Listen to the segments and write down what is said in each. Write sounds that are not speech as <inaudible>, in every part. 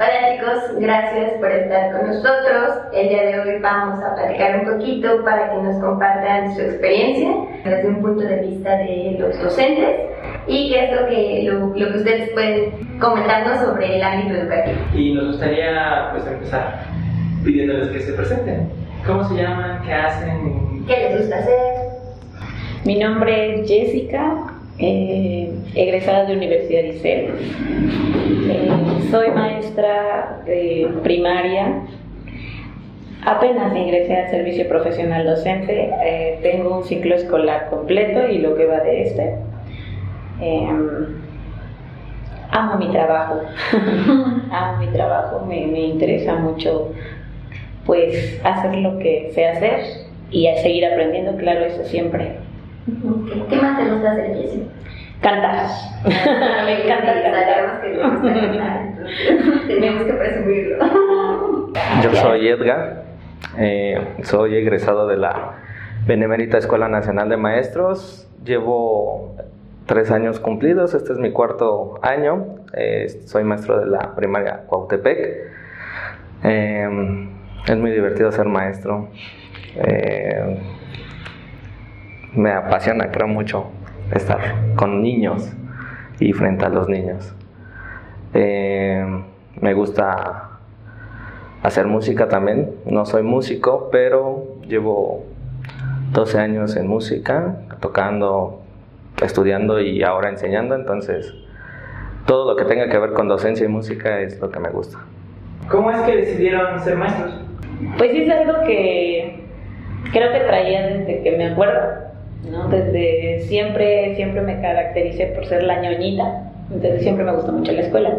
Hola chicos, gracias por estar con nosotros. El día de hoy vamos a platicar un poquito para que nos compartan su experiencia desde un punto de vista de los docentes y qué es lo que, lo, que ustedes pueden comentarnos sobre el ámbito educativo. Y nos gustaría pues empezar pidiéndoles que se presenten. ¿Cómo se llaman? ¿Qué hacen? ¿Qué les gusta hacer? Mi nombre es Jessica, eh, egresada de Universidad ICEL. Eh, soy maestra de primaria. Apenas ingresé al servicio profesional docente. Eh, tengo un ciclo escolar completo y lo que va de este. amo mi trabajo. <laughs> amo mi trabajo. Me, me interesa mucho pues hacer lo que sé hacer y a seguir aprendiendo, claro, eso siempre. ¿Qué más te gusta hacer, Jessy? Cantar. me <laughs> encanta cantar. que <laughs> Tenemos que presumirlo. Yo soy Edgar, eh, soy egresado de la Benemérita Escuela Nacional de Maestros. Llevo tres años cumplidos, este es mi cuarto año. Eh, soy maestro de la primaria Cuautepec. Eh, es muy divertido ser maestro me apasiona, creo mucho, estar con niños y frente a los niños. Eh, me gusta hacer música también, no soy músico, pero llevo 12 años en música, tocando, estudiando y ahora enseñando, entonces todo lo que tenga que ver con docencia y música es lo que me gusta. ¿Cómo es que decidieron ser maestros? Pues es algo que creo que traía desde que me acuerdo ¿no? Desde siempre, siempre me caractericé por ser la ñoñita, entonces siempre me gustó mucho la escuela.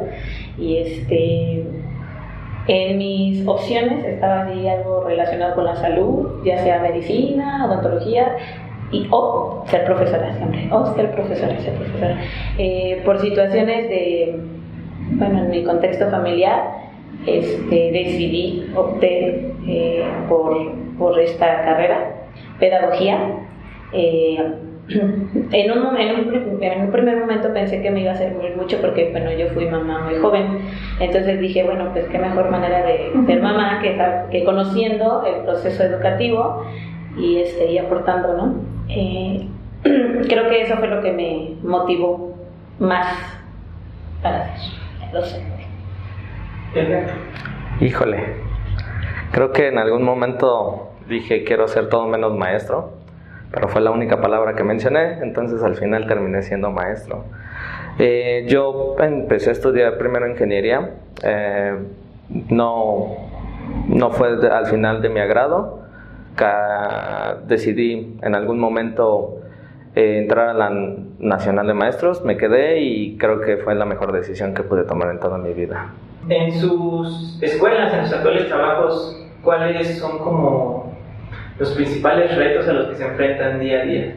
Y este, en mis opciones estaba ahí algo relacionado con la salud, ya sea medicina, odontología, y o ser profesora siempre, o ser profesora, ser profesora. Eh, por situaciones de, bueno, en mi contexto familiar, este, decidí, opté eh, por, por esta carrera, pedagogía, eh, <clears throat> en, un, en, un, primer momento pensé que me iba a servir mucho porque, bueno, yo fui mamá muy joven. Entonces dije, bueno, pues qué mejor manera de ser mamá que, que conociendo el proceso educativo y, este, y aportando, ¿no? Eh, <clears throat> creo que eso fue lo que me motivó más para ser docente. Híjole, creo que en algún momento dije quiero ser todo menos maestro pero fue la única palabra que mencioné, entonces al final terminé siendo maestro. Eh, yo empecé a estudiar primero ingeniería, eh, no, no fue al final de mi agrado, decidí en algún momento eh, entrar a la Nacional de Maestros, me quedé y creo que fue la mejor decisión que pude tomar en toda mi vida. En sus escuelas, en sus actuales trabajos, ¿cuáles son como los principales retos a los que se enfrentan día a día?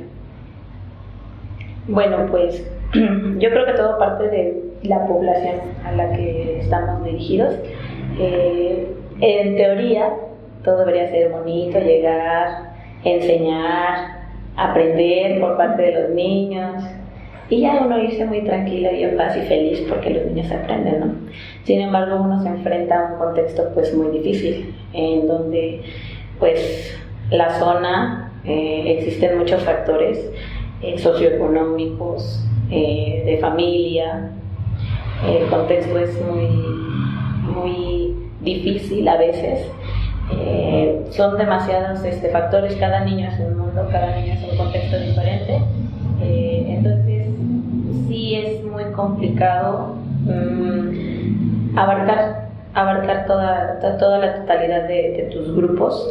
Bueno, pues <clears throat> yo creo que todo parte de la población a la que estamos dirigidos. Eh, en teoría, todo debería ser bonito, llegar, enseñar, aprender por parte de los niños y ya uno irse muy tranquilo y en paz y feliz porque los niños aprenden, ¿no? Sin embargo, uno se enfrenta a un contexto pues muy difícil en donde pues la zona eh, existen muchos factores eh, socioeconómicos, eh, de familia, el contexto es muy, muy difícil a veces. son demasiados este, factores, cada niño es un mundo, cada niño es un contexto diferente. entonces, sí es muy complicado mm, abarcar, abarcar toda, toda la totalidad de, de tus grupos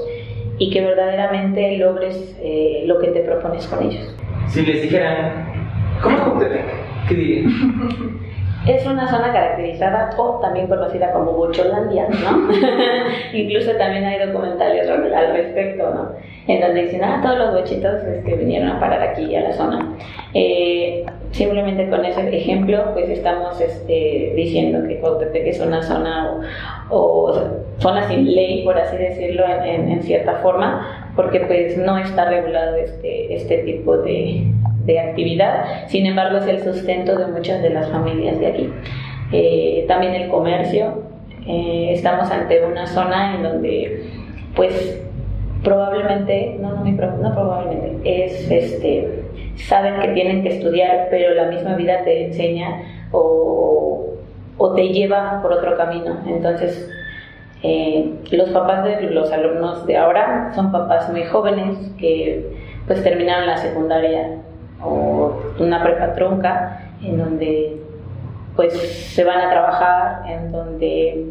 y que verdaderamente logres eh, lo que te propones con ellos. Si les dijeran, ¿cómo es ¿Qué dirían? <laughs> Es una zona caracterizada o también conocida como Bocholandia, ¿no? <laughs> Incluso también hay documentales al respecto, ¿no? En donde dicen, ah, todos los bochitos que vinieron a parar aquí a la zona. Eh, simplemente con ese ejemplo, pues estamos este, diciendo que Cuautepec es una zona o, zona sin ley, por así decirlo, en, cierta forma, porque pues no está regulado este, este tipo de, de actividad, sin embargo es el sustento de muchas de las familias de aquí. Eh, también el comercio, Eh, estamos ante una zona en donde, pues, probablemente, no, probablemente, es, este, saben que tienen que estudiar, pero la misma vida te enseña o, o te lleva por otro camino. Entonces, eh, los papás de los alumnos de ahora son papás muy jóvenes que pues terminaron la secundaria o una prepa trunca en donde pues se van a trabajar, en donde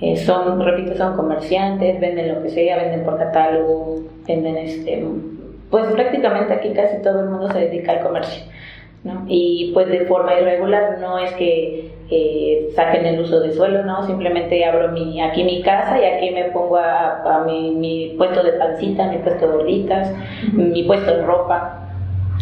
eh, son, repito, son comerciantes, venden lo que sea, venden por catálogo, venden este, pues prácticamente aquí casi todo el mundo se dedica al comercio. ¿no? Y pues de forma irregular, no es que eh, saquen el uso de suelo, ¿no? Simplemente abro mi, aquí mi casa y aquí me pongo a, mi, mi, puesto de pancita, mi puesto de gorditas, mi puesto de ropa.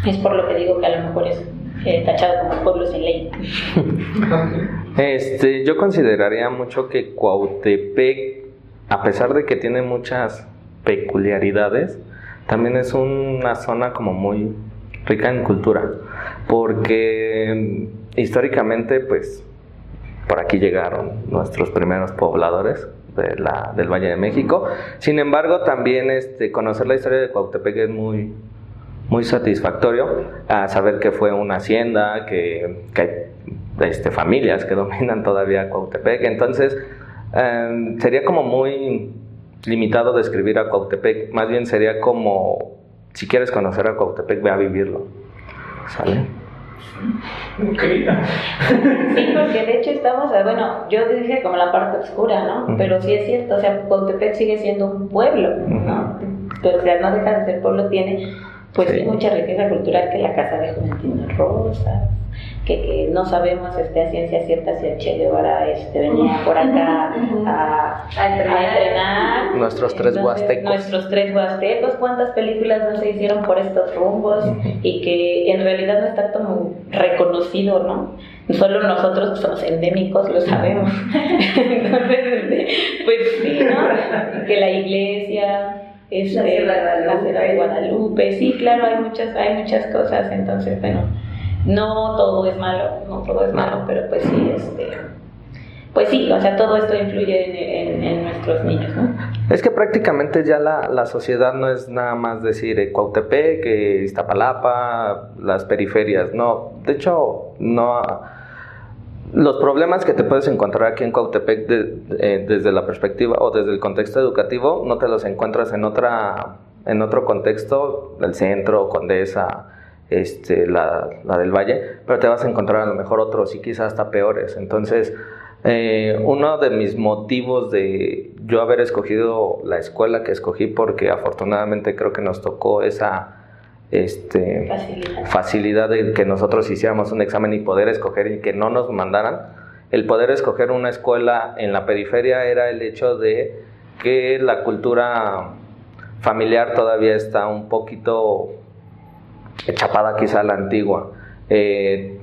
Es por lo que digo que a lo mejor es eh, tachado como pueblo sin ley. <laughs> este, yo consideraría mucho que Cuautepec, a pesar de que tiene muchas peculiaridades, también es una zona como muy rica en cultura, porque históricamente pues por aquí llegaron nuestros primeros pobladores de la, del Valle de México. Sin embargo, también este, conocer la historia de Cuautepec es muy, muy satisfactorio, a saber que fue una hacienda, que, que este, familias que <laughs> dominan todavía Cuautepec. Entonces, em, sería como muy limitado describir a Cuautepec, más bien sería como, si quieres conocer a Cuautepec, ve a vivirlo. ¿Sale? <laughs> Sí, porque de hecho estamos, bueno, yo dije como la parte oscura, ¿no? Pero sí es cierto, o sea, Cuautepec sigue siendo un pueblo, ¿no? Pero o sea, no deja de ser pueblo, tiene pues mucha riqueza cultural que la Casa de Juventino Rosa, que, no sabemos este, a ciencia cierta si el Che Guevara este, venía por acá <laughs> a, entrenar. Nuestros tres huastecos. Nuestros tres huastecos, cuántas películas no se hicieron por estos rumbos y que en realidad no está como reconocido, ¿no? Solo nosotros somos endémicos, lo sabemos. <laughs> Entonces, este, pues sí, ¿no? Que la iglesia, este, la Sierra de Guadalupe, sí, claro, hay muchas, hay muchas cosas, entonces, bueno no todo es malo, no todo es malo, pero pues sí, este, pues sí, o sea, todo esto influye en, nuestros niños, ¿no? Es que prácticamente ya la, la sociedad no es nada más decir eh, Cuautepec, eh, Iztapalapa, las periferias, no, de hecho, no... Los problemas que te puedes encontrar aquí en Cuautepec eh, desde la perspectiva o desde el contexto educativo no te los encuentras en otra en otro contexto, el centro, Condesa, este, la, la, del Valle, pero te vas a encontrar a lo mejor otros y quizás hasta peores. Entonces, eh, uno de mis motivos de yo haber escogido la escuela que escogí, porque afortunadamente creo que nos tocó esa este, facilidad. de que nosotros hiciéramos un examen y poder escoger y que no nos mandaran, el poder escoger una escuela en la periferia era el hecho de que la cultura familiar todavía está un poquito chapada quizá la antigua. Eh,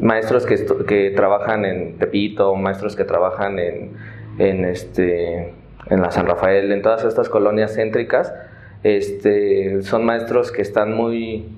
maestros que, que, trabajan en Tepito, maestros que trabajan en, en, este, en la San Rafael, en todas estas colonias céntricas, este, son maestros que están muy,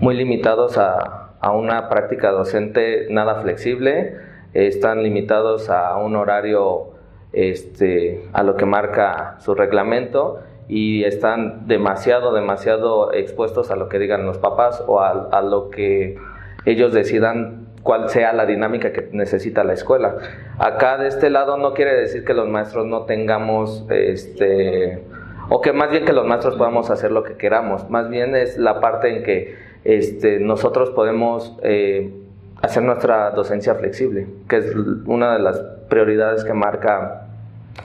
muy limitados a, a una práctica docente nada flexible, están limitados a un horario este, a lo que marca su reglamento y están demasiado, demasiado expuestos a lo que digan los papás o a, lo que ellos decidan cuál sea la dinámica que necesita la escuela. Acá de este lado no quiere decir que los maestros no tengamos, este, o que más bien que los maestros podamos hacer lo que queramos, más bien es la parte en que este, nosotros podemos eh, hacer nuestra docencia flexible, que es una de las prioridades que marca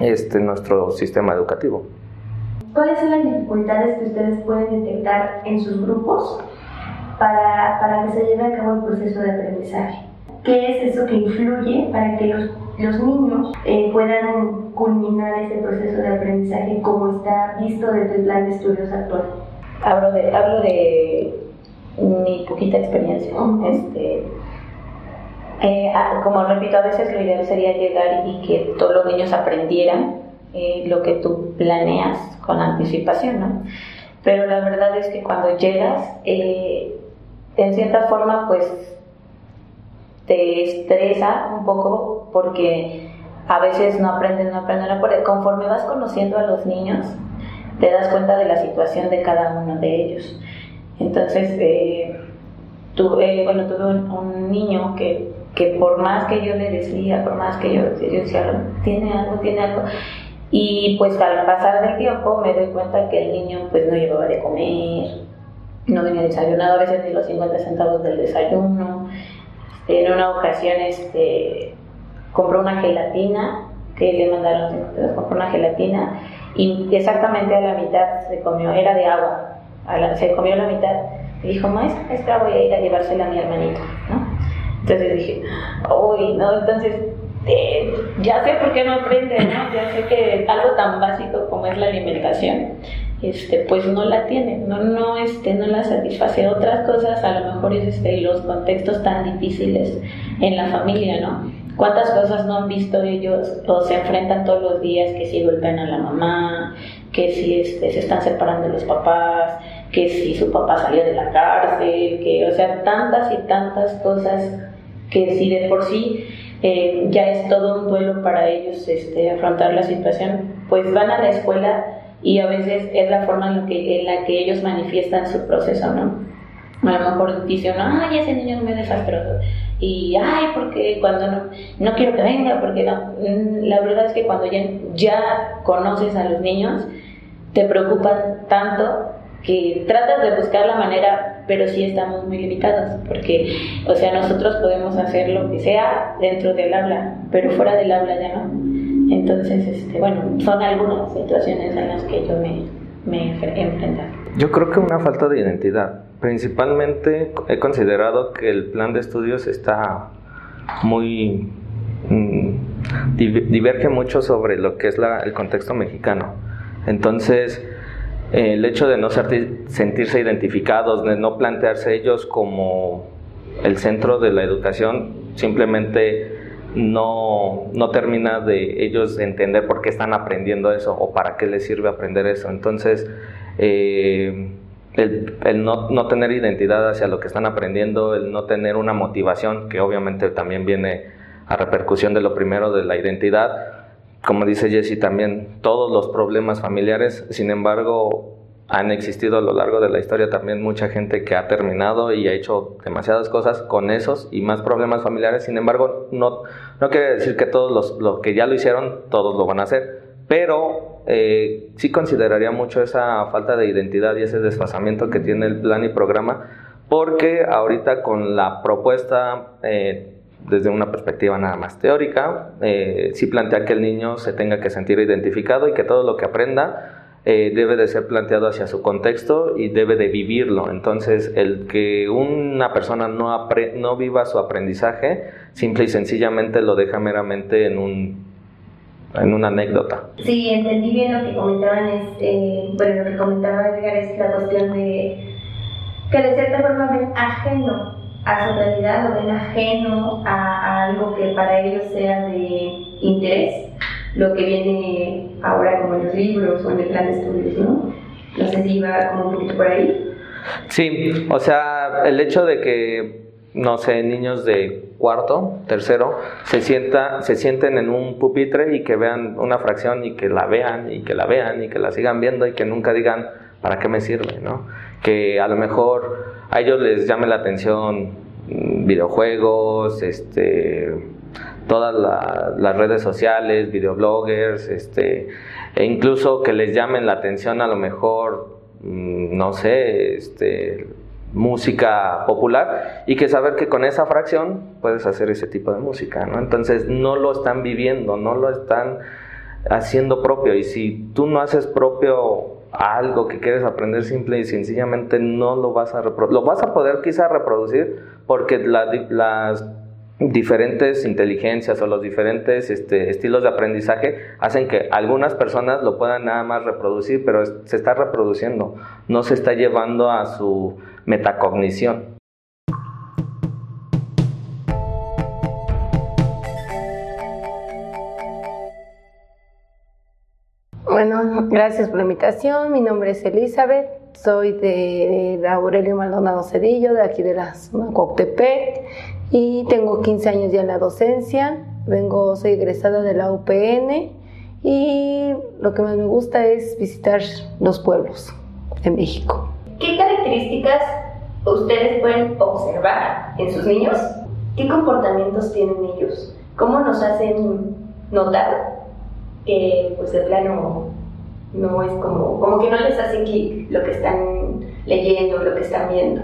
este, nuestro sistema educativo. ¿Cuáles son las dificultades que ustedes pueden detectar en sus grupos para, para que se lleve a cabo el proceso de aprendizaje? ¿Qué es eso que influye para que los, los niños eh, puedan culminar ese proceso de aprendizaje como está visto desde el plan de estudios actual? Hablo de, hablo de mi poquita experiencia. este, eh, como repito, a veces lo ideal sería llegar y que todos los niños aprendieran eh, lo que tú planeas con anticipación, ¿no? Pero la verdad es que cuando llegas, eh, en cierta forma, pues te estresa un poco porque a veces no aprenden, no aprenden, no. Conforme vas conociendo a los niños, te das cuenta de la situación de cada uno de ellos. Entonces, eh, tuve, bueno, tuve un, niño que, que, por más que yo le decía, por más que yo, yo decía, tiene algo, tiene algo, y pues al pasar del tiempo me doy cuenta que el niño pues no llevaba de comer, no venía desayunado, a veces ni los 50 centavos del desayuno. En una ocasión este, compró una gelatina que le mandaron, compró una gelatina y exactamente a la mitad se comió, era de agua, se comió la mitad y dijo, maestra, esta voy a ir a llevársela a mi hermanito, ¿no? Entonces dije, uy, no, entonces eh, ya sé por qué no aprende, ¿no? Ya sé que algo tan básico como es la alimentación, este, pues no la tiene, no, no, este, no la satisface. Otras cosas, a lo mejor es este, los contextos tan difíciles en la familia, ¿no? ¿Cuántas cosas no han visto ellos o se enfrentan todos los días que si golpean a la mamá, que si este, se están separando los papás, que si su papá salió de la cárcel, que, o sea, tantas y tantas cosas que si de por sí eh, ya es todo un duelo para ellos este, afrontar la situación, pues van a la escuela y a veces es la forma en, que, en la que ellos manifiestan su proceso, ¿no? A lo mejor dicen, ay, ese niño es muy desastroso. Y, ay, porque cuando no, no quiero que venga, porque no. Mm, la verdad es que cuando ya, ya conoces a los niños, te preocupan tanto que tratas de buscar la manera, pero sí estamos muy limitados, porque, o sea, nosotros podemos hacer lo que sea dentro del aula, pero fuera del aula ya no. Entonces, este, bueno, son algunas situaciones en las que yo me, me he enfrentado. Yo creo que una falta de identidad. Principalmente he considerado que el plan de estudios está muy... Mm, diverge mucho sobre lo que es la, el contexto mexicano. Entonces, el hecho de no sentirse identificados, de no plantearse ellos como el centro de la educación, simplemente no, no termina de ellos entender por qué están aprendiendo eso o para qué les sirve aprender eso. Entonces, eh, el, el no, no, tener identidad hacia lo que están aprendiendo, el no tener una motivación, que obviamente también viene a repercusión de lo primero de la identidad, como dice Jesse también, todos los problemas familiares, sin embargo, han existido a lo largo de la historia también mucha gente que ha terminado y ha hecho demasiadas cosas con esos y más problemas familiares, sin embargo, no, no quiere decir que todos los, los que ya lo hicieron, todos lo van a hacer, pero eh, sí consideraría mucho esa falta de identidad y ese desfasamiento que tiene el plan y programa, porque ahorita con la propuesta... Eh, desde una perspectiva nada más teórica, eh, sí plantea que el niño se tenga que sentir identificado y que todo lo que aprenda eh, debe de ser planteado hacia su contexto y debe de vivirlo. Entonces, el que una persona no, no viva su aprendizaje, simple y sencillamente lo deja meramente en un en una anécdota. Sí, entendí bien lo que comentaban, es, eh, bueno, lo que comentaba Edgar es la cuestión de que de cierta forma ven ajeno a su realidad lo ven ajeno a, algo que para ellos sea de interés, lo que viene ahora como en los libros o en el plan de estudios, ¿no? No sé si iba como un poquito por ahí. Sí, o sea, el hecho de que, no sé, niños de cuarto, tercero, se, sienta, se sienten en un pupitre y que vean una fracción y que la vean y que la vean y que la sigan viendo y que nunca digan, ¿para qué me sirve? ¿no? Que a lo mejor a ellos les llame la atención videojuegos, este, todas las redes sociales, videobloggers, este, e incluso que les llamen la atención a lo mejor, mm, no sé, este, música popular y que saber que con esa fracción puedes hacer ese tipo de música, ¿no? Entonces no lo están viviendo, no lo están haciendo propio y si tú no haces propio algo que quieres aprender simple y sencillamente no lo vas a reproducir. Lo vas a poder quizá reproducir porque las diferentes inteligencias o los diferentes este, estilos de aprendizaje hacen que algunas personas lo puedan nada más reproducir, pero se está reproduciendo, no se está llevando a su metacognición. Bueno, gracias por la invitación. Mi nombre es Elizabeth, soy de, Aurelio Maldonado Cedillo, de aquí de la zona Coctepec, y tengo 15 años ya en la docencia. vengo, soy egresada de la UPN y lo que más me gusta es visitar los pueblos en México. ¿Qué características ustedes pueden observar en sus niños? ¿Qué comportamientos tienen ellos? ¿Cómo nos hacen notar que pues de plano no es como, como que no les hace clic lo que están leyendo, lo que están viendo?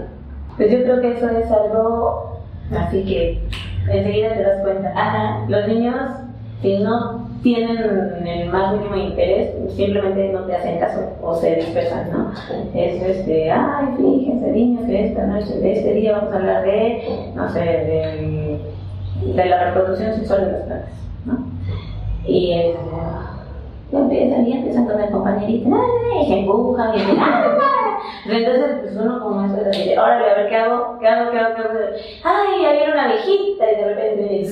Pues yo creo que eso es algo así que enseguida te das cuenta. Ajá, los niños, si no tienen el más mínimo interés, simplemente no te hacen caso o se dispersan, ¿no? Es este, ay, fíjense, niños, que esta noche, de este día vamos a hablar de, no sé, de, de la reproducción sexual de las plantas, ¿no? Y es, y empiezan y empiezan con el compañerito, y se empujan y entonces pues uno como eso es así, órale, a ver qué hago, qué hago, qué hago, qué hago, ay, ahí viene una viejita y de repente viene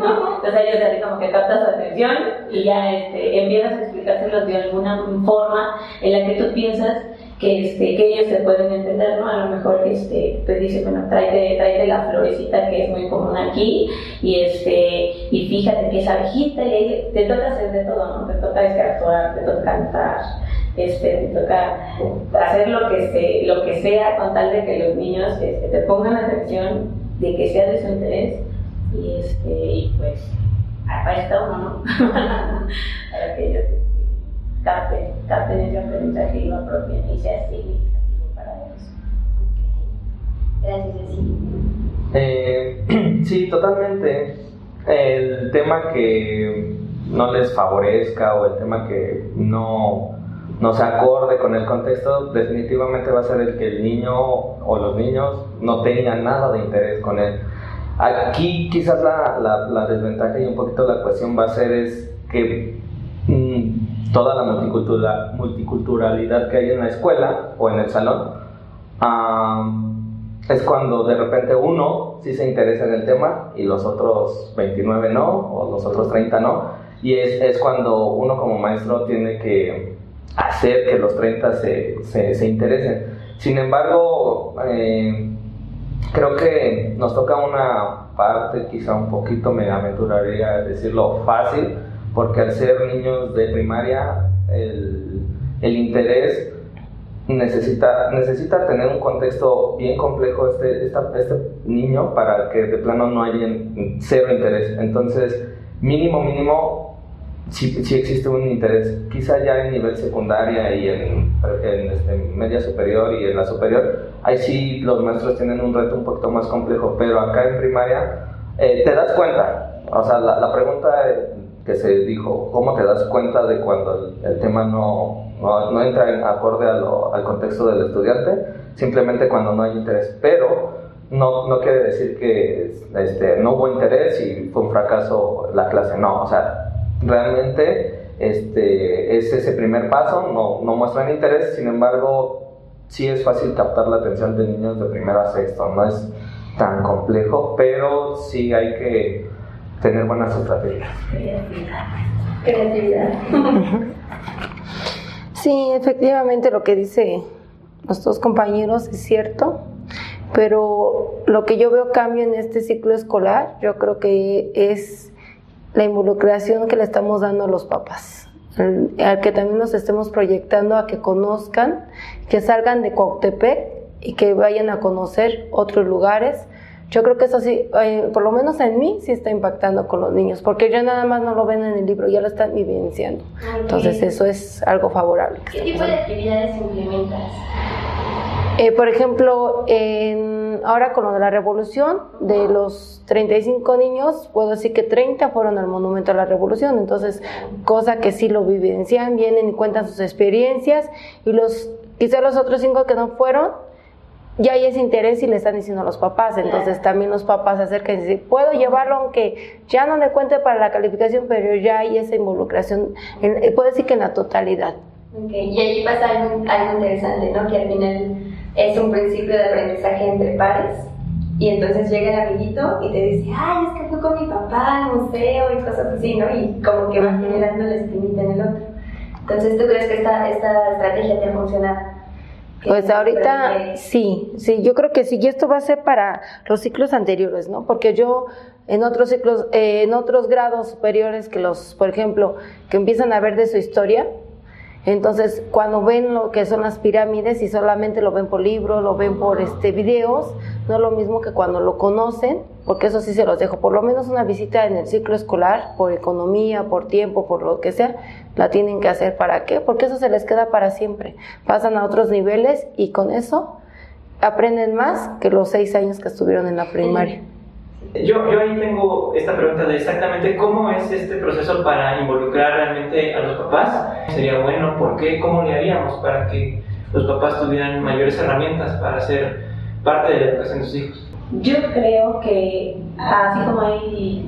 ¿no? Entonces ellos así como que captas su atención y ya este, empiezas a explicárselos de alguna forma en la que tú piensas que, este, que ellos se pueden entender, ¿no? A lo mejor este, pues dice, bueno, tráete, tráete la florecita que es muy común aquí y, este, y fíjate que es abejita y ahí te toca hacer de todo, ¿no? Te toca actuar, te toca cantar, este, te toca hacer lo que, se, lo que sea con tal de que los niños este, te pongan atención, de que sea de su interés y, este, y pues para está uno, ¿no? <laughs> para que ellos capten, capten ese aprendizaje y lo apropien y sea significativo para ellos. Gracias, Ceci. Eh, <clears throat> sí, totalmente. El tema que no les favorezca o el tema que no, no se acorde con el contexto, definitivamente va a ser el que el niño o los niños no tengan nada de interés con él. Aquí quizás la, la, la desventaja y un poquito la cuestión va a ser es que toda la multicultura, multiculturalidad que hay en la escuela o en el salón es cuando de repente uno sí se interesa en el tema y los otros 29 no o los otros 30 no y es, es cuando uno como maestro tiene que hacer que los 30 se, se, se interesen. Sin embargo, eh, creo que nos toca una parte, quizá un poquito me aventuraría a decirlo fácil, porque al ser niños de primaria, el, el interés necesita, necesita tener un contexto bien complejo este, este niño para que de plano no haya cero interés. Entonces, mínimo, mínimo, sí, sí, existe un interés, quizá ya en nivel secundaria y en, en este, media superior y en la superior, ahí sí los maestros tienen un reto un poquito más complejo, pero acá en primaria eh, te das cuenta, o sea, la, la, pregunta que se dijo, ¿cómo te das cuenta de cuando el, el tema no, no, no, entra en acorde a lo, al contexto del estudiante? Simplemente cuando no hay interés, pero no, no quiere decir que este, no hubo interés y fue un fracaso la clase, no, o sea, realmente este, es ese primer paso, no, no muestran interés, sin embargo, sí es fácil captar la atención de niños de primero a sexto, no es tan complejo, pero sí hay que tener buenas estrategias. Creatividad. Sí, efectivamente lo que dice nuestros compañeros es cierto, pero lo que yo veo cambio en este ciclo escolar, yo creo que es la involucración que le estamos dando a los papás, al que también nos estemos proyectando a que conozcan, que salgan de Cuautepec y que vayan a conocer otros lugares. Yo creo que eso sí, eh, por lo menos en mí, sí está impactando con los niños, porque ya nada más no lo ven en el libro, ya lo están vivenciando. Entonces eso es algo favorable. ¿Qué tipo de actividades implementas? Eh, por ejemplo, en, ahora con lo de la revolución, de los 35 niños, puedo decir que 30 fueron al Monumento a la Revolución, entonces, cosa que sí lo vivencian, vienen y cuentan sus experiencias, y los quizá los otros cinco que no fueron, ya hay ese interés y le están diciendo a los papás, entonces también los papás se acercan y dicen, puedo llevarlo aunque ya no le cuente para la calificación, pero ya hay esa involucración, en, puedo decir que en la totalidad. Okay. Y ahí pasa algo, algo interesante, ¿no? Que al final es un principio de aprendizaje entre pares. Y entonces llega el amiguito y te dice, ay, es que fui con mi papá al museo y cosas así, ¿no? Y como que va generando la espinita en el otro. Entonces, ¿tú crees que esta, esta estrategia te ha funcionado? Pues ahorita sí, sí, yo creo que sí, y esto va a ser para los ciclos anteriores, ¿no? Porque yo en otros ciclos, eh, en otros grados superiores que los, por ejemplo, que empiezan a ver de su historia, entonces, cuando ven lo que son las pirámides y solamente lo ven por libros, lo ven por este videos, no es lo mismo que cuando lo conocen, porque eso sí se los dejo, por lo menos una visita en el ciclo escolar, por economía, por tiempo, por lo que sea, la tienen que hacer. ¿Para qué? Porque eso se les queda para siempre. Pasan a otros niveles y con eso aprenden más que los seis años que estuvieron en la primaria. Yo, yo ahí tengo esta pregunta de exactamente cómo es este proceso para involucrar realmente a los papás. Sería bueno, ¿por qué? ¿Cómo le haríamos para que los papás tuvieran mayores herramientas para ser parte de la educación de sus hijos? Yo creo que así como hay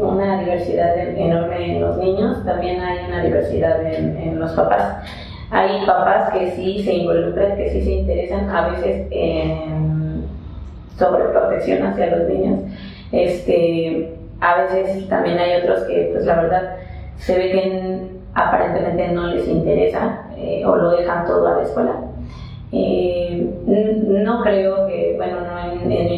una diversidad enorme en los niños, también hay una diversidad en, en los papás. Hay papás que sí se involucran, que sí se interesan a veces en sobreprotección hacia los niños este, a veces también hay otros que, pues la verdad, se ve que aparentemente no les interesa eh, o lo dejan todo a la escuela. Eh, no creo que, bueno, en, mi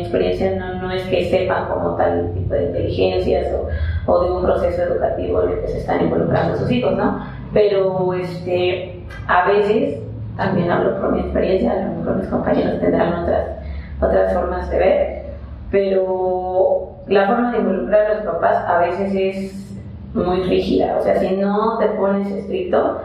experiencia no, no, es que sepan como tal tipo de inteligencias o, o, de un proceso educativo en el que se están involucrando sus hijos, ¿no? Pero este, a veces, también hablo por mi experiencia, a lo mejor mis compañeros tendrán otras, otras formas de ver, pero la forma de involucrar a los papás a veces es muy rígida, o sea, si no te pones estricto,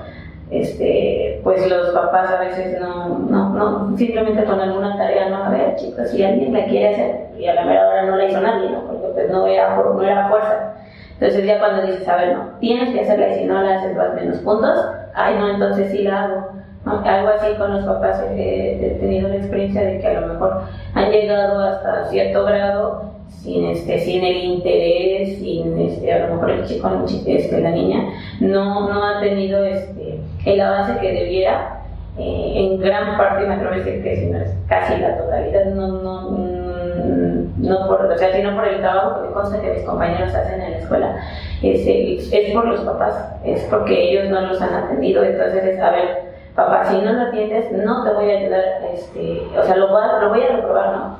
este, pues los papás a veces no, no, no, simplemente con alguna tarea, no, a ver chicos, si alguien la quiere hacer, y a la mera hora no la hizo nadie, ¿no? porque pues no era, no era fuerza. Entonces ya cuando dices, a ver, no, tienes que hacerla y si no la haces vas menos puntos, ay no, entonces sí la hago. Algo así con los papás he, tenido la experiencia de que a lo mejor han llegado hasta cierto grado sin este sin el interés sin este a lo mejor el chico este, la niña no no ha tenido este el avance que debiera eh, en gran parte me atrevo a decir que si no es casi la totalidad no no mm, no por o sea sino por el trabajo que me consta que mis compañeros hacen en la escuela es, es por los papás es porque ellos no los han atendido entonces es a ver papá, si no lo atiendes, no te voy a ayudar, este, o sea, lo voy, a, lo voy a reprobar, ¿no?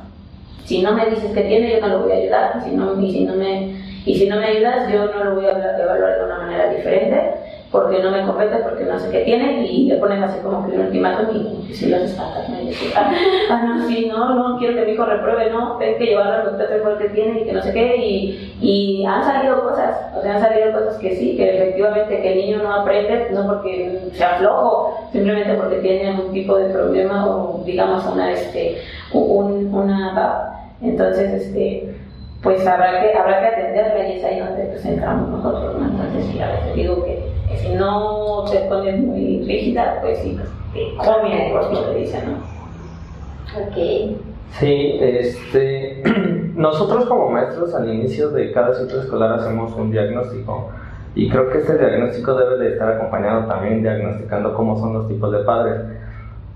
Si no me dices que tiene, yo no lo voy a ayudar, si no, y si no, me, y si no me ayudas, yo no lo voy a evaluar de una manera diferente porque no me compete, porque no sé qué tiene, y le ponen así como que un ultimátum y, si los espantas, ¿no? Y ah, ah, no, sí, no, no quiero que mi hijo repruebe, no, tengo que llevarlo al doctor que tiene y que no sé qué, y, y han salido cosas, o sea, han salido cosas que sí, que efectivamente que el niño no aprende, no porque sea flojo, simplemente porque tiene algún tipo de problema o digamos una, este, un, una, entonces, este, pues habrá que, habrá que atenderla y es ahí donde pues entramos nosotros, ¿no? Entonces, sí, a veces digo que si no te pones muy rígida, pues sí, te come por lo que dicen, ¿no? Ok. Sí, este, <clears throat> nosotros como maestros al inicio de cada ciclo escolar hacemos un diagnóstico y creo que este diagnóstico debe de estar acompañado también diagnosticando cómo son los tipos de padres.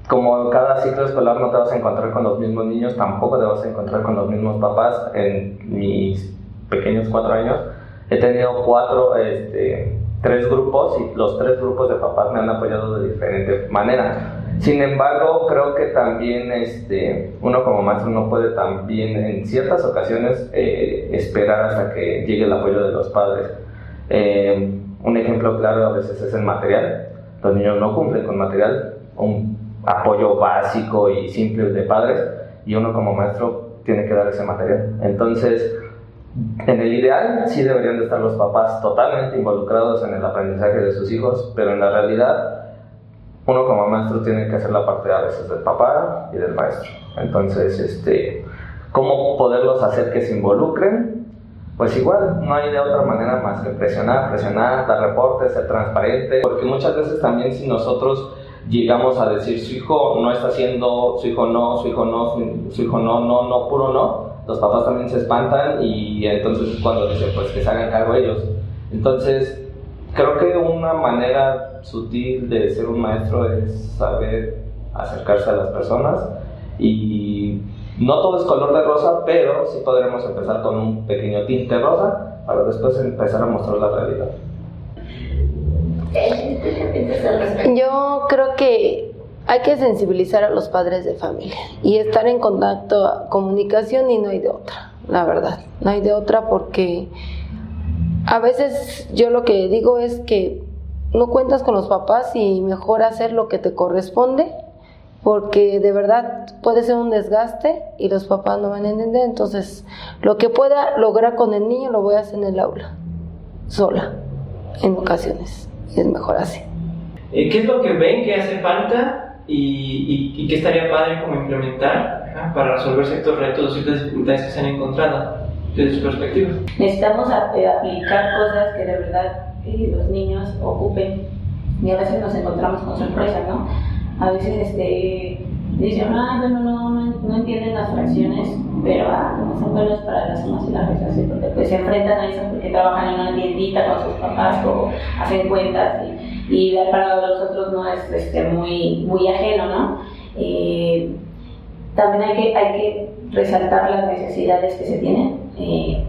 Como cada ciclo escolar no te vas a encontrar con los mismos niños, tampoco te vas a encontrar con los mismos papás. En mis pequeños cuatro años he tenido cuatro este, tres grupos y los tres grupos de papás me han apoyado de diferente manera. Sin embargo, creo que también este, uno como maestro no puede también en ciertas ocasiones eh, esperar hasta que llegue el apoyo de los padres. Eh, un ejemplo claro a veces es el material. Los niños no cumplen con material, un apoyo básico y simple de padres, y uno como maestro tiene que dar ese material. Entonces, en el ideal sí deberían de estar los papás totalmente involucrados en el aprendizaje de sus hijos, pero en la realidad uno como maestro tiene que hacer la parte a veces del papá y del maestro. Entonces, este, ¿cómo poderlos hacer que se involucren? Pues igual, no hay de otra manera más que presionar, presionar, dar reportes, ser transparente, porque muchas veces también si nosotros llegamos a decir su hijo no está haciendo, su hijo no, su hijo no, su hijo no, no, no, puro no, los papás también se espantan y entonces cuando dicen pues que se hagan cargo ellos. Entonces, creo que una manera sutil de ser un maestro es saber acercarse a las personas y no todo es color de rosa, pero sí podremos empezar con un pequeño tinte rosa para después empezar a mostrar la realidad. Yo creo que hay que sensibilizar a los padres de familia y estar en contacto, comunicación y no hay de otra. la verdad, no hay de otra porque a veces yo lo que digo es que no cuentas con los papás y mejor hacer lo que te corresponde porque de verdad puede ser un desgaste y los papás no van a entender, entonces lo que pueda lograr con el niño lo voy a hacer en el aula, sola, en ocasiones, y es mejor así. Eh, ¿Qué es lo que ven que hace falta y, y, qué estaría padre como implementar para resolver ciertos retos o ciertas dificultades que se han encontrado desde su perspectiva? Necesitamos eh, aplicar cosas que de verdad eh, los niños ocupen y a veces nos encontramos con sorpresas, ¿no? A veces este, dicen, ah, no, no, no, no entienden las fracciones, pero ah, son buenos para las sumas y las restas, porque pues se enfrentan a eso porque trabajan en una tiendita con sus papás o hacen cuentas y, y para los otros no es este, muy, muy ajeno, ¿no? Eh, también hay que, hay que resaltar las necesidades que se tienen. Eh,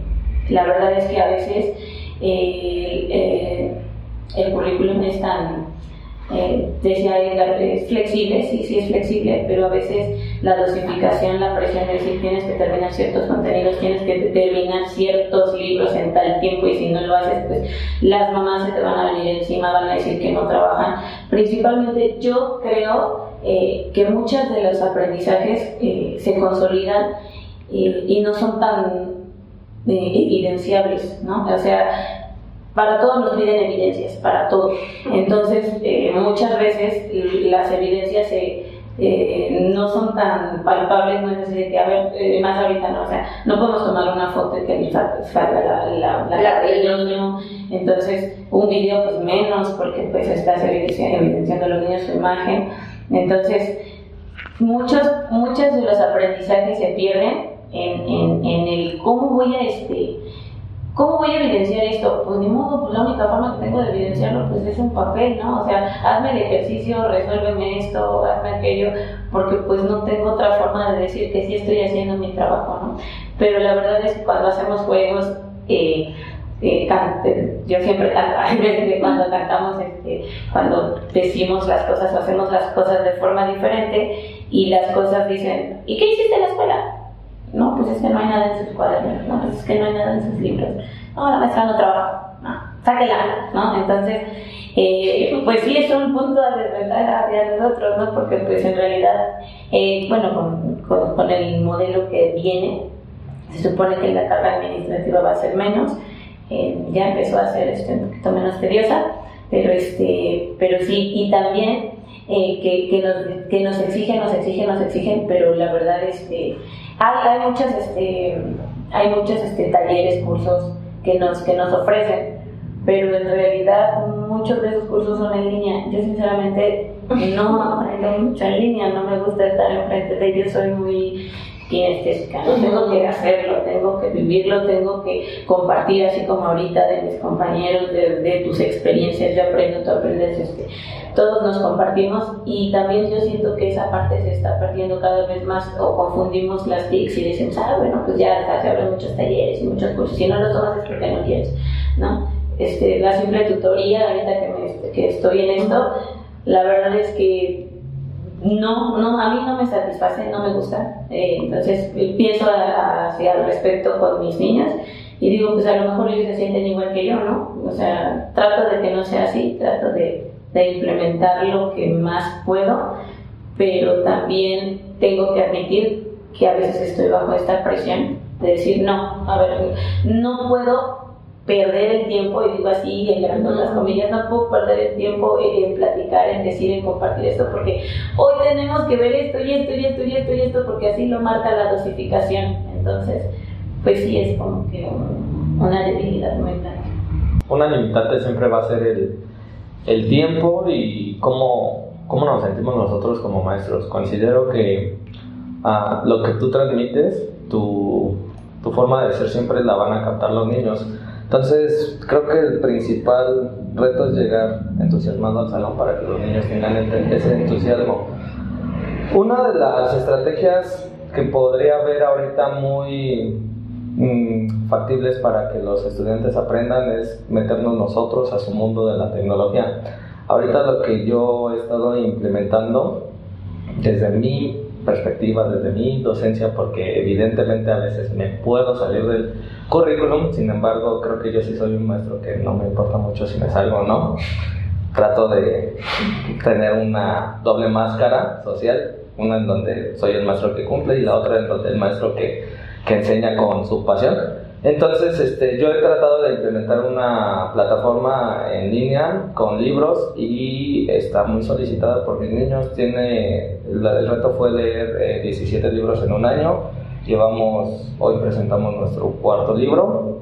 la verdad es que a veces eh, el currículum es tan eh, decía es flexible, sí, sí es flexible, pero a veces la dosificación, la presión de decir tienes que terminar ciertos contenidos, tienes que terminar ciertos libros en tal tiempo y si no lo haces, pues las mamás se te van a venir encima, van a decir que no trabajan. Principalmente yo creo eh, que muchos de los aprendizajes eh, se consolidan y no son tan evidenciables, ¿no? O sea, para todo nos piden evidencias, para todo. Entonces, eh, muchas veces las evidencias eh, no son tan palpables, no es decir, que, a ver, eh, más ahorita no, o sea, no podemos tomar una foto y que salga la, la, la, del niño, entonces un video pues menos, porque pues estás evidenciando a los niños su imagen. Entonces, muchos, muchos de los aprendizajes se pierden en, en, en el cómo voy a este ¿Cómo voy a evidenciar esto? Pues ni modo, pues la única forma que tengo de evidenciarlo pues es un papel, ¿no? O sea, hazme el ejercicio, resuélveme esto, hazme aquello, porque pues no tengo otra forma de decir que sí estoy haciendo mi trabajo, ¿no? Pero la verdad es que cuando hacemos juegos, eh, eh, yo siempre canto, <laughs> cuando cantamos, este, cuando decimos las cosas o hacemos las cosas de forma diferente y las cosas dicen, ¿y qué hiciste en la escuela? No, pues es que no hay nada en sus cuadernos, no, pues es que no hay nada en sus libros. No, la maestra no trabaja, no, sáquela, ¿no? Entonces, eh, pues sí es un punto de desventaja hacia nosotros, ¿no? Porque pues en realidad, eh, bueno, con, con, el modelo que viene, se supone que la carga administrativa va a ser menos, eh, ya empezó a ser este, un poquito menos tediosa, pero, este, pero sí, y también que, que, nos, que nos exigen, nos exigen, nos exigen, pero la verdad es que hay, hay muchas, este, hay muchos este, talleres, cursos que nos, que nos ofrecen, pero en realidad muchos de esos cursos son en línea. Yo sinceramente no aprendo mucho en línea, no me gusta estar enfrente de ellos, soy muy kinestésica, ¿no? tengo que hacerlo, tengo que vivirlo, tengo que compartir, así como ahorita de mis compañeros, de, tus experiencias, yo aprendo, tú aprendes, este, todos nos compartimos y también yo siento que esa parte se está perdiendo cada vez más o confundimos las TICs y decimos, ah, bueno, pues ya se abren muchos talleres y muchos cursos, si no los tomas es porque no quieres, ¿no? Este, la simple tutoría, ahorita que, que estoy en esto, la verdad es que no, no, a mí no me satisface, no me gusta. Eh, entonces pienso al respecto con mis niñas y digo, pues a lo mejor ellos se sienten igual que yo, ¿no? O sea, trato de que no sea así, trato de, de implementar lo que más puedo, pero también tengo que admitir que a veces estoy bajo esta presión de decir, no, a ver, no puedo perder el tiempo, y digo así, en las comillas, no puedo perder el tiempo en, platicar, en decir, en compartir esto, porque hoy tenemos que ver esto y esto y esto y esto y esto, porque así lo marca la dosificación. Entonces, pues sí, es como que una debilidad muy grande. Una limitante siempre va a ser el, el tiempo y cómo, cómo nos sentimos nosotros como maestros. Considero que uh, lo que tú transmites, tu, tu forma de ser siempre la van a captar los niños entonces, creo que el principal reto es llegar entusiasmado al salón para que los niños tengan ese entusiasmo. Una de las estrategias que podría haber ahorita muy mm, factibles para que los estudiantes aprendan es meternos nosotros a su mundo de la tecnología. Ahorita lo que yo he estado implementando desde mi perspectiva, desde mi docencia, porque evidentemente a veces me puedo salir del currículum, sin embargo creo que yo sí soy un maestro que no me importa mucho si me salgo o no. Trato de tener una doble máscara social, una en donde soy el maestro que cumple y la otra en donde el maestro que, que enseña con su pasión. Entonces, este, yo he tratado de implementar una plataforma en línea con libros y está muy solicitada por mis niños. Tiene, el reto fue leer 17 eh, libros en un año. Llevamos, hoy presentamos nuestro cuarto libro.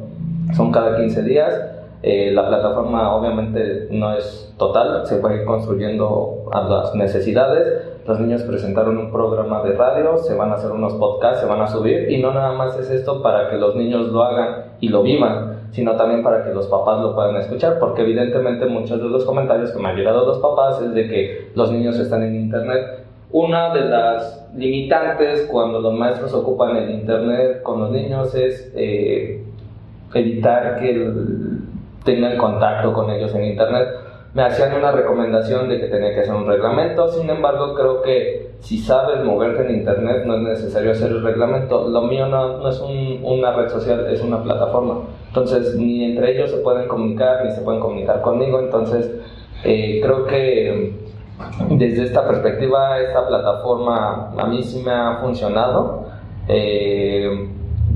Son cada 15 días. Eh, la plataforma obviamente no es total, se va construyendo a las necesidades los niños presentaron un programa de radio, se van a hacer unos podcasts, se van a subir y no nada más es esto para que los niños lo hagan y lo vivan, sino también para que los papás lo puedan escuchar, porque evidentemente muchos de los comentarios que me han llegado los papás es de que los niños están en internet. Una de las limitantes cuando los maestros ocupan el internet con los niños es eh, evitar que tengan contacto con ellos en internet. Me hacían una recomendación de que tenía que hacer un reglamento, sin embargo creo que si sabes moverte en internet no es necesario hacer el reglamento, lo mío no, no es una red social, es una plataforma, entonces ni entre ellos se pueden comunicar ni se pueden comunicar conmigo, entonces eh, creo que desde esta perspectiva esta plataforma a mí sí me ha funcionado. Eh,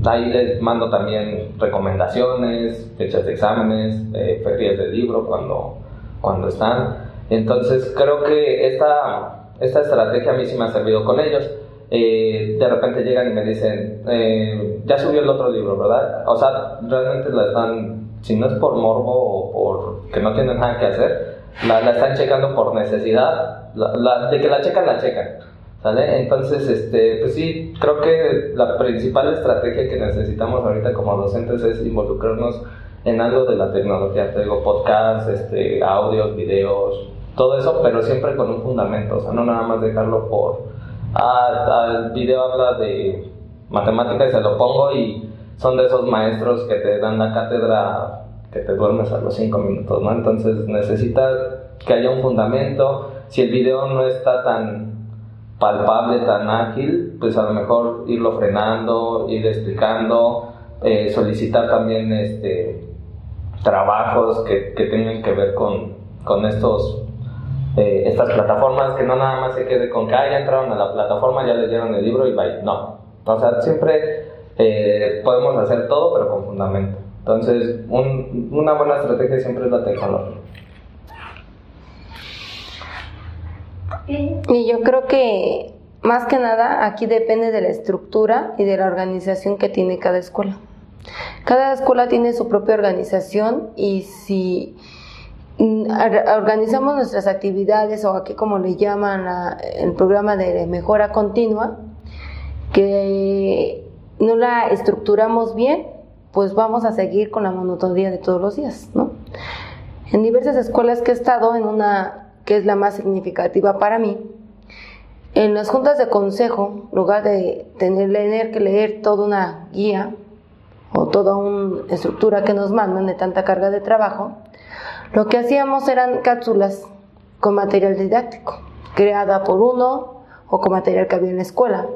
ahí les mando también recomendaciones, fechas de exámenes, eh, ferias de libro cuando cuando están. Entonces creo que esta, esta estrategia a mí sí me ha servido con ellos. Eh, de repente llegan y me dicen, eh, ya subió el otro libro, ¿verdad? O sea, realmente la están, si no es por morbo o por que no tienen nada que hacer, la, la están checando por necesidad, la, de que la checan, la checan. ¿Sale? Entonces, este, pues sí, creo que la principal estrategia que necesitamos ahorita como docentes es involucrarnos en algo de la tecnología, te digo, podcasts, este, audios, videos, todo eso, pero siempre con un fundamento, o sea, no nada más dejarlo por, ah, el video habla de matemáticas y se lo pongo y son de esos maestros que te dan la cátedra que te duermes a los cinco minutos, ¿no? Entonces necesitas que haya un fundamento, si el video no está tan palpable, tan ágil, pues a lo mejor irlo frenando, ir explicando, eh, solicitar también este trabajos que, que tengan que ver con, con estos eh, estas plataformas que no nada más se quede con que ah, ya entraron a la plataforma, ya leyeron el libro y bye. No. O sea, siempre eh, podemos hacer todo, pero con fundamento. Entonces, un, una buena estrategia siempre es la tecnología. Y yo creo que más que nada aquí depende de la estructura y de la organización que tiene cada escuela. Cada escuela tiene su propia organización y si mm, organizamos nuestras actividades o aquí como le llaman el programa de mejora continua, que no la estructuramos bien, pues vamos a seguir con la monotonía de todos los días, ¿no? En diversas escuelas que he estado, en una que es la más significativa para mí, en las juntas de consejo, en lugar de tener que leer toda una guía, o toda una estructura que nos mandan de tanta carga de trabajo, lo que hacíamos eran cápsulas con material didáctico, creada por uno o con material que había en la escuela.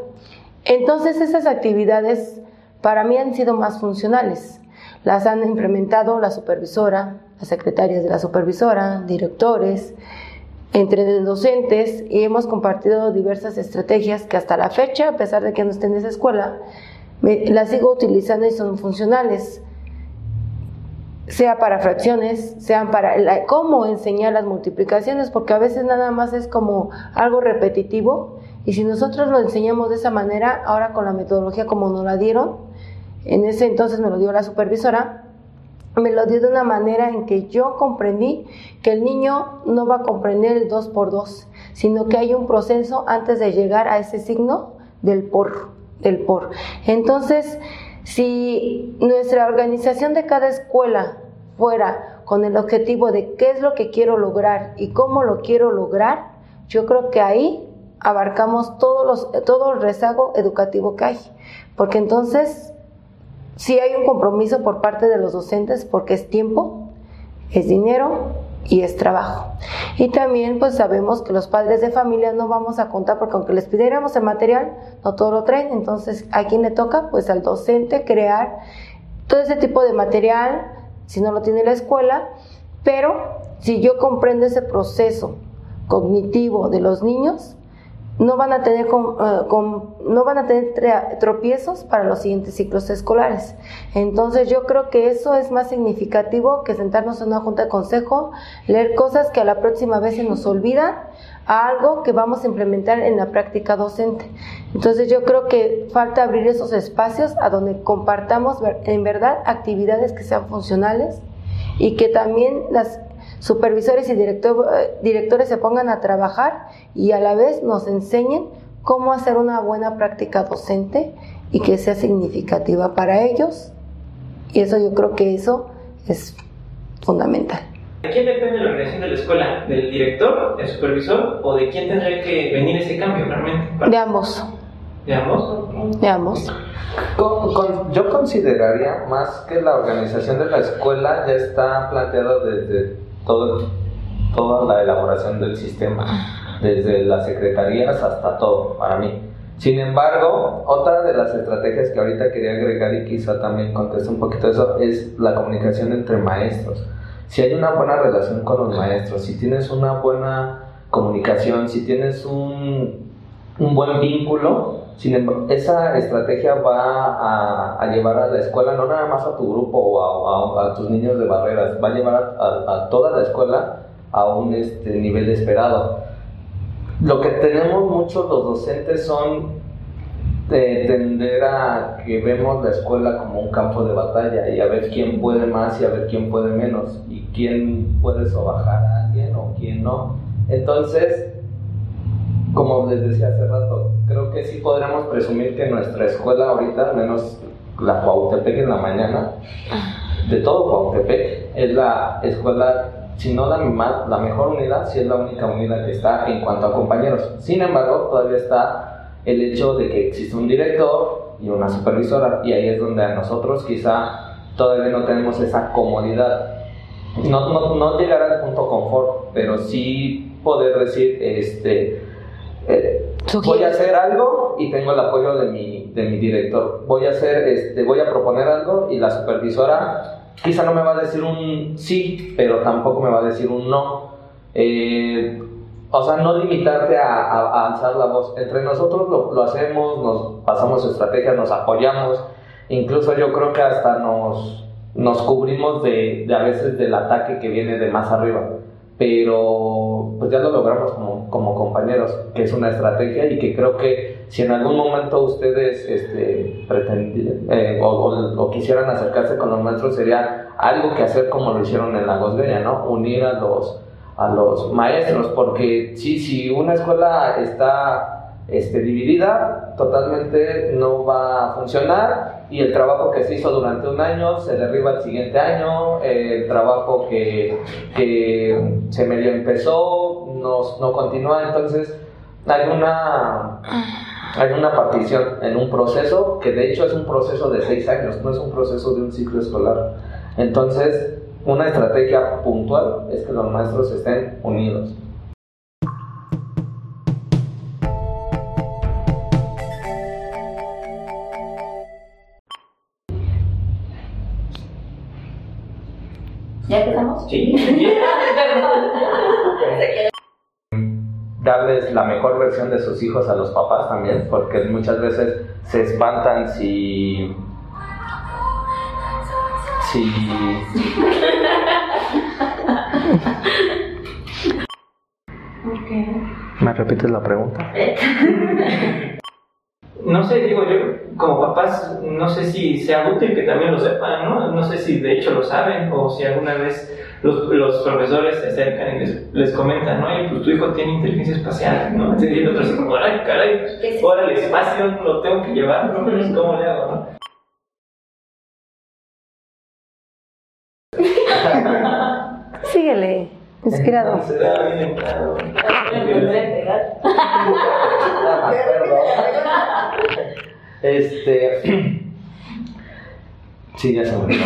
Entonces esas actividades para mí han sido más funcionales. Las han implementado la supervisora, las secretarias de la supervisora, directores, entre docentes y hemos compartido diversas estrategias que hasta la fecha, a pesar de que no esté en esa escuela, las sigo utilizando y son funcionales, sea para fracciones, sean para cómo enseñar las multiplicaciones, porque a veces nada más es como algo repetitivo y si nosotros lo enseñamos de esa manera, ahora con la metodología como nos la dieron, en ese entonces me lo dio la supervisora, me lo dio de una manera en que yo comprendí que el niño no va a comprender el 2 por 2, sino que hay un proceso antes de llegar a ese signo del por del por. Entonces, si nuestra organización de cada escuela fuera con el objetivo de qué es lo que quiero lograr y cómo lo quiero lograr, yo creo que ahí abarcamos todos los, todo el rezago educativo que hay. Porque entonces, si hay un compromiso por parte de los docentes, porque es tiempo, es dinero y es trabajo. Y también pues sabemos que los padres de familia no vamos a contar porque aunque les pidiéramos el material, no todo lo traen, entonces a quién le toca pues al docente crear todo ese tipo de material, si no lo tiene la escuela, pero si yo comprendo ese proceso cognitivo de los niños, no van a tener, eh, no van a tener tropiezos para los siguientes ciclos escolares. Entonces yo creo que eso es más significativo que sentarnos en una junta de consejo, leer cosas que a la próxima vez se nos olvidan, a algo que vamos a implementar en la práctica docente. Entonces yo creo que falta abrir esos espacios a donde compartamos en verdad actividades que sean funcionales y que también las supervisores y eh, directores se pongan a trabajar y a la vez nos enseñen cómo hacer una buena práctica docente y que sea significativa para ellos. Y eso yo creo que eso es fundamental. ¿De quién depende la organización de la escuela? ¿Del director, del supervisor o de quién tendría que venir ese cambio realmente? De ambos. ¿De ambos? De ambos. yo consideraría más que la organización de la escuela ya está planteada desde todo, toda la elaboración del sistema, desde las secretarías hasta todo, para mí. Sin embargo, otra de las estrategias que ahorita quería agregar y quizá también conteste un poquito eso es la comunicación entre maestros. Si hay una buena relación con los maestros, si tienes una buena comunicación, si tienes un, un buen vínculo, sin embargo, esa estrategia va a, a, llevar a la escuela, no nada más a tu grupo o a, a, tus niños de barreras, va a llevar a, toda la escuela a un este, nivel esperado. Lo que tenemos muchos los docentes son de tender a que vemos la escuela como un campo de batalla y a ver quién puede más y a ver quién puede menos y quién puede sobajar a alguien o quién no. Entonces, como les decía hace rato, creo que sí podríamos presumir que nuestra escuela ahorita, al menos la Cuautepec en la mañana, de todo Cuautepec, es la escuela, si no la, la mejor unidad, si es la única unidad que está en cuanto a compañeros. Sin embargo, todavía está el hecho de que existe un director y una supervisora, y ahí es donde a nosotros quizá todavía no tenemos esa comodidad. No, no, no llegar al punto confort, pero sí poder decir, este, eh, voy a hacer algo y tengo el apoyo de mi, de mi director. Voy a hacer, este, voy a proponer algo y la supervisora quizá no me va a decir un sí, pero tampoco me va a decir un no. Eh, o sea, no limitarte a, alzar la voz. Entre nosotros lo, lo, hacemos, nos pasamos estrategias, nos apoyamos. Incluso yo creo que hasta nos, nos cubrimos de, de a veces del ataque que viene de más arriba pero pues ya lo logramos como, como, compañeros, que es una estrategia y que creo que si en algún momento ustedes este, pretendían eh, o, quisieran acercarse con los maestros sería algo que hacer como lo hicieron en la Gosberia, ¿no? Unir a los, a los maestros, porque sí, si una escuela está este, dividida, totalmente no va a funcionar y el trabajo que se hizo durante un año se derriba el siguiente año, el trabajo que, que se medio empezó no, no continúa, entonces hay una, hay una partición en un proceso que de hecho es un proceso de seis años, no es un proceso de un ciclo escolar. Entonces, una estrategia puntual es que los maestros estén unidos. ¿Ya empezamos? Sí. <laughs> Darles la mejor versión de sus hijos a los papás también, porque muchas veces se espantan si. si. ¿Me repites la pregunta? <laughs> no sé, digo yo, como papás, no sé si sea útil que también lo sepan, ¿no? No sé si de hecho lo saben o si alguna vez los, los profesores se acercan y les, les comentan, ¿no? Y pues tu hijo tiene inteligencia espacial, ¿no? Y otros como, ay, caray, ahora el espacio lo tengo que llevar, ¿no? Pues, ¿Cómo le hago, no? Inspirado. Este. <clears throat> sí, ya se me